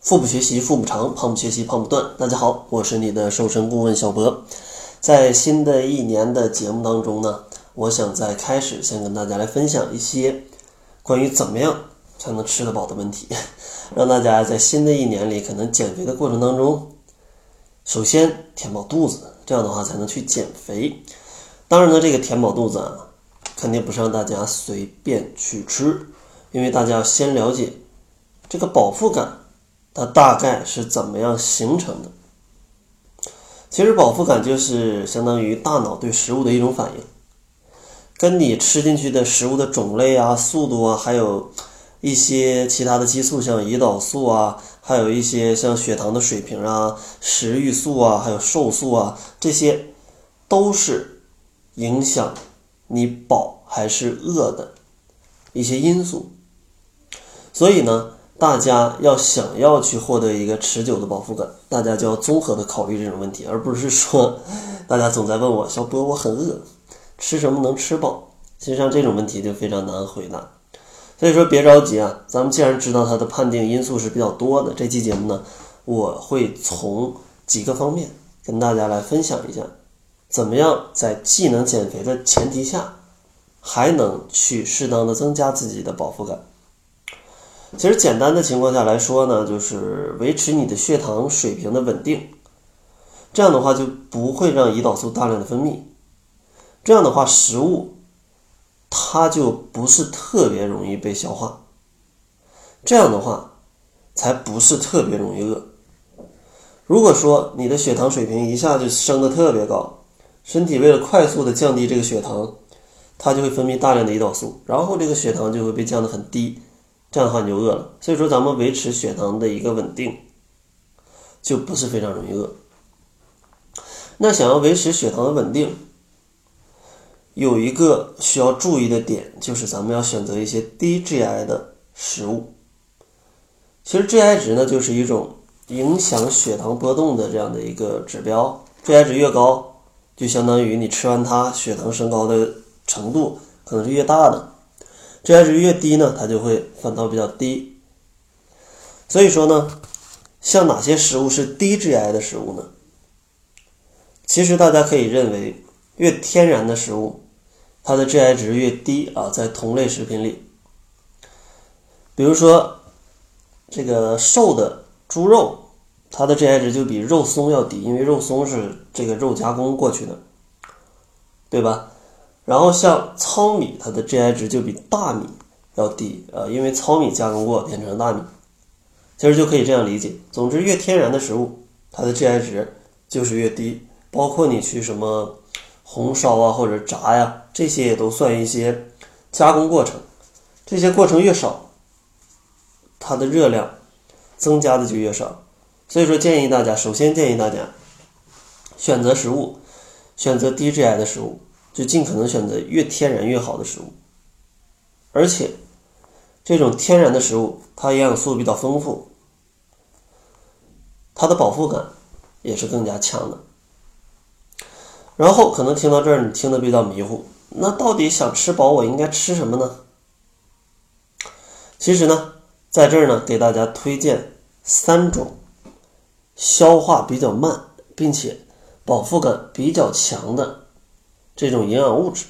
腹部学习腹部长，胖不学习胖不断。大家好，我是你的瘦身顾问小博。在新的一年的节目当中呢，我想在开始先跟大家来分享一些关于怎么样才能吃得饱的问题，让大家在新的一年里可能减肥的过程当中，首先填饱肚子，这样的话才能去减肥。当然呢，这个填饱肚子啊，肯定不是让大家随便去吃，因为大家要先了解这个饱腹感。它大概是怎么样形成的？其实饱腹感就是相当于大脑对食物的一种反应，跟你吃进去的食物的种类啊、速度啊，还有一些其他的激素，像胰岛素啊，还有一些像血糖的水平啊、食欲素啊，还有瘦素啊，这些都是影响你饱还是饿的一些因素。所以呢。大家要想要去获得一个持久的饱腹感，大家就要综合的考虑这种问题，而不是说大家总在问我小波我很饿，吃什么能吃饱？其实际上这种问题就非常难回答。所以说别着急啊，咱们既然知道它的判定因素是比较多的，这期节目呢，我会从几个方面跟大家来分享一下，怎么样在既能减肥的前提下，还能去适当的增加自己的饱腹感。其实简单的情况下来说呢，就是维持你的血糖水平的稳定，这样的话就不会让胰岛素大量的分泌，这样的话食物它就不是特别容易被消化，这样的话才不是特别容易饿。如果说你的血糖水平一下就升的特别高，身体为了快速的降低这个血糖，它就会分泌大量的胰岛素，然后这个血糖就会被降得很低。这样的话你就饿了，所以说咱们维持血糖的一个稳定，就不是非常容易饿。那想要维持血糖的稳定，有一个需要注意的点，就是咱们要选择一些低 GI 的食物。其实 GI 值呢，就是一种影响血糖波动的这样的一个指标，GI 值越高，就相当于你吃完它血糖升高的程度可能是越大的。GI 值越低呢，它就会反倒比较低。所以说呢，像哪些食物是低 GI 的食物呢？其实大家可以认为，越天然的食物，它的 GI 值越低啊。在同类食品里，比如说这个瘦的猪肉，它的 GI 值就比肉松要低，因为肉松是这个肉加工过去的，对吧？然后像糙米，它的 GI 值就比大米要低啊，因为糙米加工过变成大米，其实就可以这样理解。总之，越天然的食物，它的 GI 值就是越低。包括你去什么红烧啊或者炸呀，这些也都算一些加工过程。这些过程越少，它的热量增加的就越少。所以说，建议大家，首先建议大家选择食物，选择低 GI 的食物。就尽可能选择越天然越好的食物，而且这种天然的食物，它营养素比较丰富，它的饱腹感也是更加强的。然后可能听到这儿，你听得比较迷糊，那到底想吃饱，我应该吃什么呢？其实呢，在这儿呢，给大家推荐三种消化比较慢，并且饱腹感比较强的。这种营养物质，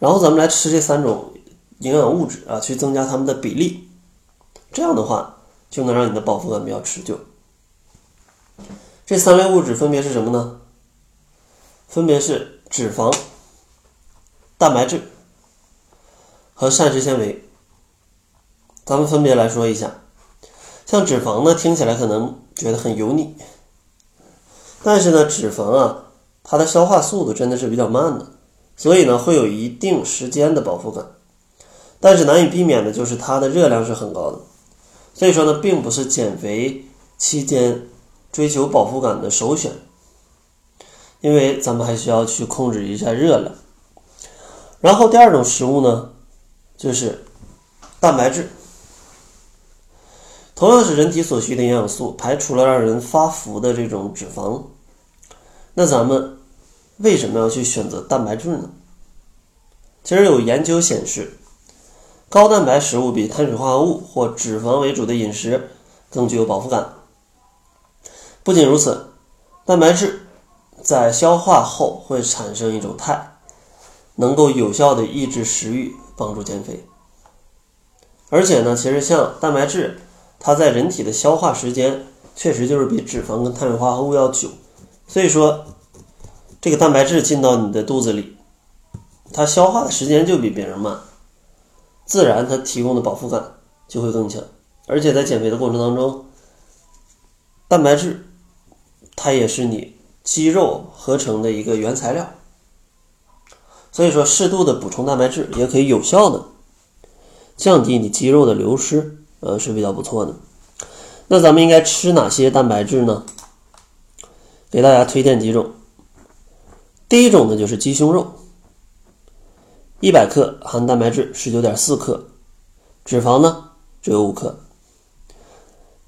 然后咱们来吃这三种营养物质啊，去增加它们的比例，这样的话就能让你的饱腹感比较持久。这三类物质分别是什么呢？分别是脂肪、蛋白质和膳食纤维。咱们分别来说一下，像脂肪呢，听起来可能觉得很油腻，但是呢，脂肪啊。它的消化速度真的是比较慢的，所以呢会有一定时间的饱腹感，但是难以避免的就是它的热量是很高的，所以说呢并不是减肥期间追求饱腹感的首选，因为咱们还需要去控制一下热量。然后第二种食物呢就是蛋白质，同样是人体所需的营养素，排除了让人发福的这种脂肪。那咱们为什么要去选择蛋白质呢？其实有研究显示，高蛋白食物比碳水化合物或脂肪为主的饮食更具有饱腹感。不仅如此，蛋白质在消化后会产生一种肽，能够有效的抑制食欲，帮助减肥。而且呢，其实像蛋白质，它在人体的消化时间确实就是比脂肪跟碳水化合物要久，所以说这个蛋白质进到你的肚子里，它消化的时间就比别人慢，自然它提供的饱腹感就会更强。而且在减肥的过程当中，蛋白质。它也是你肌肉合成的一个原材料，所以说适度的补充蛋白质也可以有效的降低你肌肉的流失，呃是比较不错的。那咱们应该吃哪些蛋白质呢？给大家推荐几种。第一种呢就是鸡胸肉，一百克含蛋白质十九点四克，脂肪呢只有五克。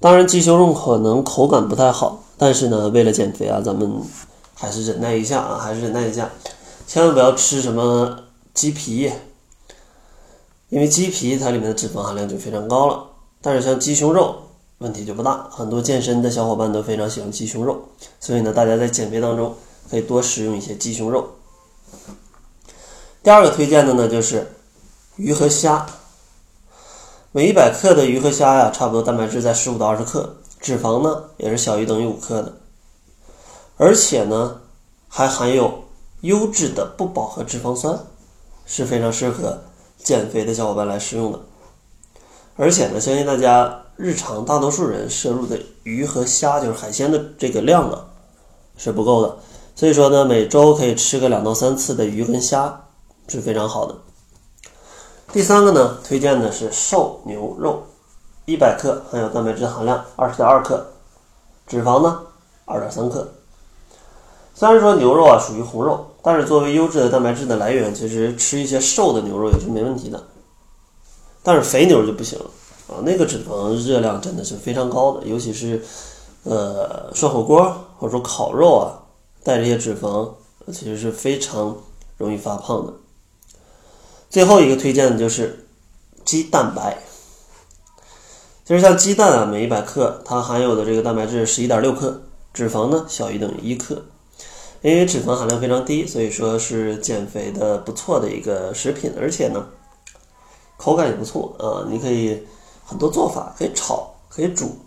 当然鸡胸肉可能口感不太好。但是呢，为了减肥啊，咱们还是忍耐一下啊，还是忍耐一下，千万不要吃什么鸡皮，因为鸡皮它里面的脂肪含量就非常高了。但是像鸡胸肉问题就不大，很多健身的小伙伴都非常喜欢鸡胸肉，所以呢，大家在减肥当中可以多食用一些鸡胸肉。第二个推荐的呢就是鱼和虾，每一百克的鱼和虾呀，差不多蛋白质在十五到二十克。脂肪呢也是小于等于五克的，而且呢还含有优质的不饱和脂肪酸，是非常适合减肥的小伙伴来食用的。而且呢，相信大家日常大多数人摄入的鱼和虾，就是海鲜的这个量啊是不够的，所以说呢，每周可以吃个两到三次的鱼跟虾是非常好的。第三个呢，推荐的是瘦牛肉。一百克含有蛋白质含量二十点二克，脂肪呢二点三克。虽然说牛肉啊属于红肉，但是作为优质的蛋白质的来源，其实吃一些瘦的牛肉也是没问题的。但是肥牛就不行了啊，那个脂肪热量真的是非常高的，尤其是呃涮火锅或者说烤肉啊，带这些脂肪，其实是非常容易发胖的。最后一个推荐的就是鸡蛋白。其实像鸡蛋啊，每一百克它含有的这个蛋白质十一点六克，脂肪呢小于等于一克。因为脂肪含量非常低，所以说是减肥的不错的一个食品，而且呢口感也不错啊。你可以很多做法，可以炒，可以煮，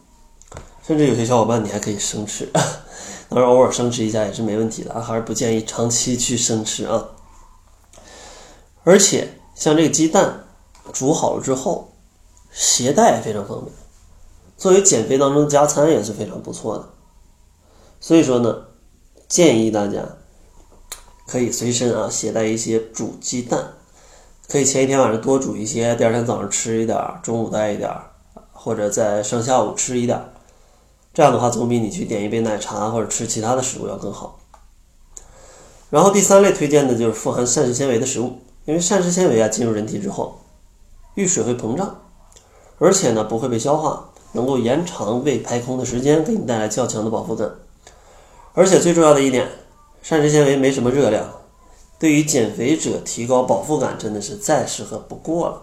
甚至有些小伙伴你还可以生吃。当然偶尔生吃一下也是没问题的，还是不建议长期去生吃啊。而且像这个鸡蛋煮好了之后。携带也非常方便，作为减肥当中加餐也是非常不错的。所以说呢，建议大家可以随身啊携带一些煮鸡蛋，可以前一天晚上多煮一些，第二天早上吃一点，中午带一点，或者在上下午吃一点。这样的话总比你去点一杯奶茶或者吃其他的食物要更好。然后第三类推荐的就是富含膳食纤维的食物，因为膳食纤维啊进入人体之后，遇水会膨胀。而且呢，不会被消化，能够延长胃排空的时间，给你带来较强的饱腹感。而且最重要的一点，膳食纤维没什么热量，对于减肥者提高饱腹感真的是再适合不过了。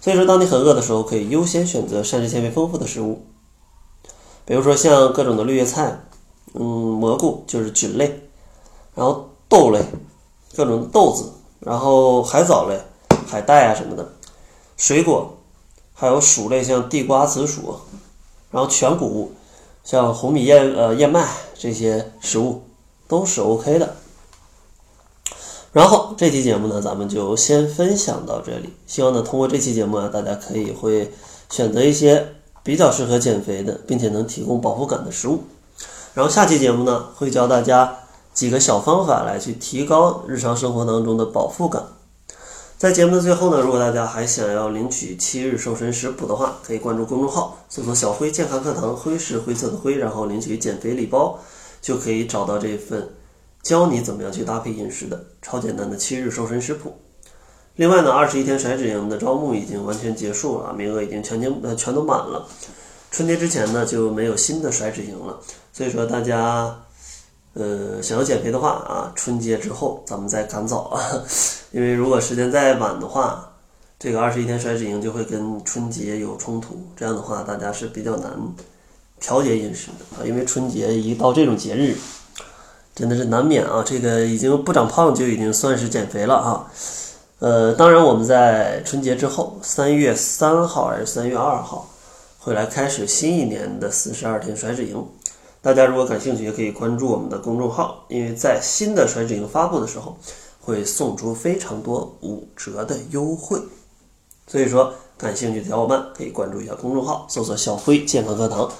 所以说，当你很饿的时候，可以优先选择膳食纤维丰富的食物，比如说像各种的绿叶菜，嗯，蘑菇就是菌类，然后豆类，各种豆子，然后海藻类，海带啊什么的，水果。还有薯类，像地瓜、紫薯，然后全谷物，像红米、燕呃燕麦这些食物都是 OK 的。然后这期节目呢，咱们就先分享到这里。希望呢，通过这期节目啊，大家可以会选择一些比较适合减肥的，并且能提供饱腹感的食物。然后下期节目呢，会教大家几个小方法来去提高日常生活当中的饱腹感。在节目的最后呢，如果大家还想要领取七日瘦身食谱的话，可以关注公众号，搜索“小辉健康课堂”，辉是灰色的灰，然后领取减肥礼包，就可以找到这份教你怎么样去搭配饮食的超简单的七日瘦身食谱。另外呢，二十一天甩脂营的招募已经完全结束了，名额已经全经呃全都满了。春节之前呢就没有新的甩脂营了，所以说大家。呃，想要减肥的话啊，春节之后咱们再赶早啊，因为如果时间再晚的话，这个二十一天甩脂营就会跟春节有冲突，这样的话大家是比较难调节饮食的啊，因为春节一到这种节日，真的是难免啊，这个已经不长胖就已经算是减肥了啊。呃，当然我们在春节之后，三月三号还是三月二号，会来开始新一年的四十二天甩脂营。大家如果感兴趣，也可以关注我们的公众号，因为在新的甩脂营发布的时候，会送出非常多五折的优惠。所以说，感兴趣的小伙伴可以关注一下公众号，搜索“小辉健康课堂”，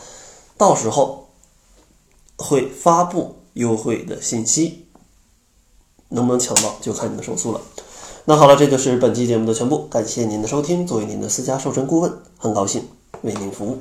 到时候会发布优惠的信息，能不能抢到就看你的手速了。那好了，这就是本期节目的全部，感谢您的收听。作为您的私家瘦身顾问，很高兴为您服务。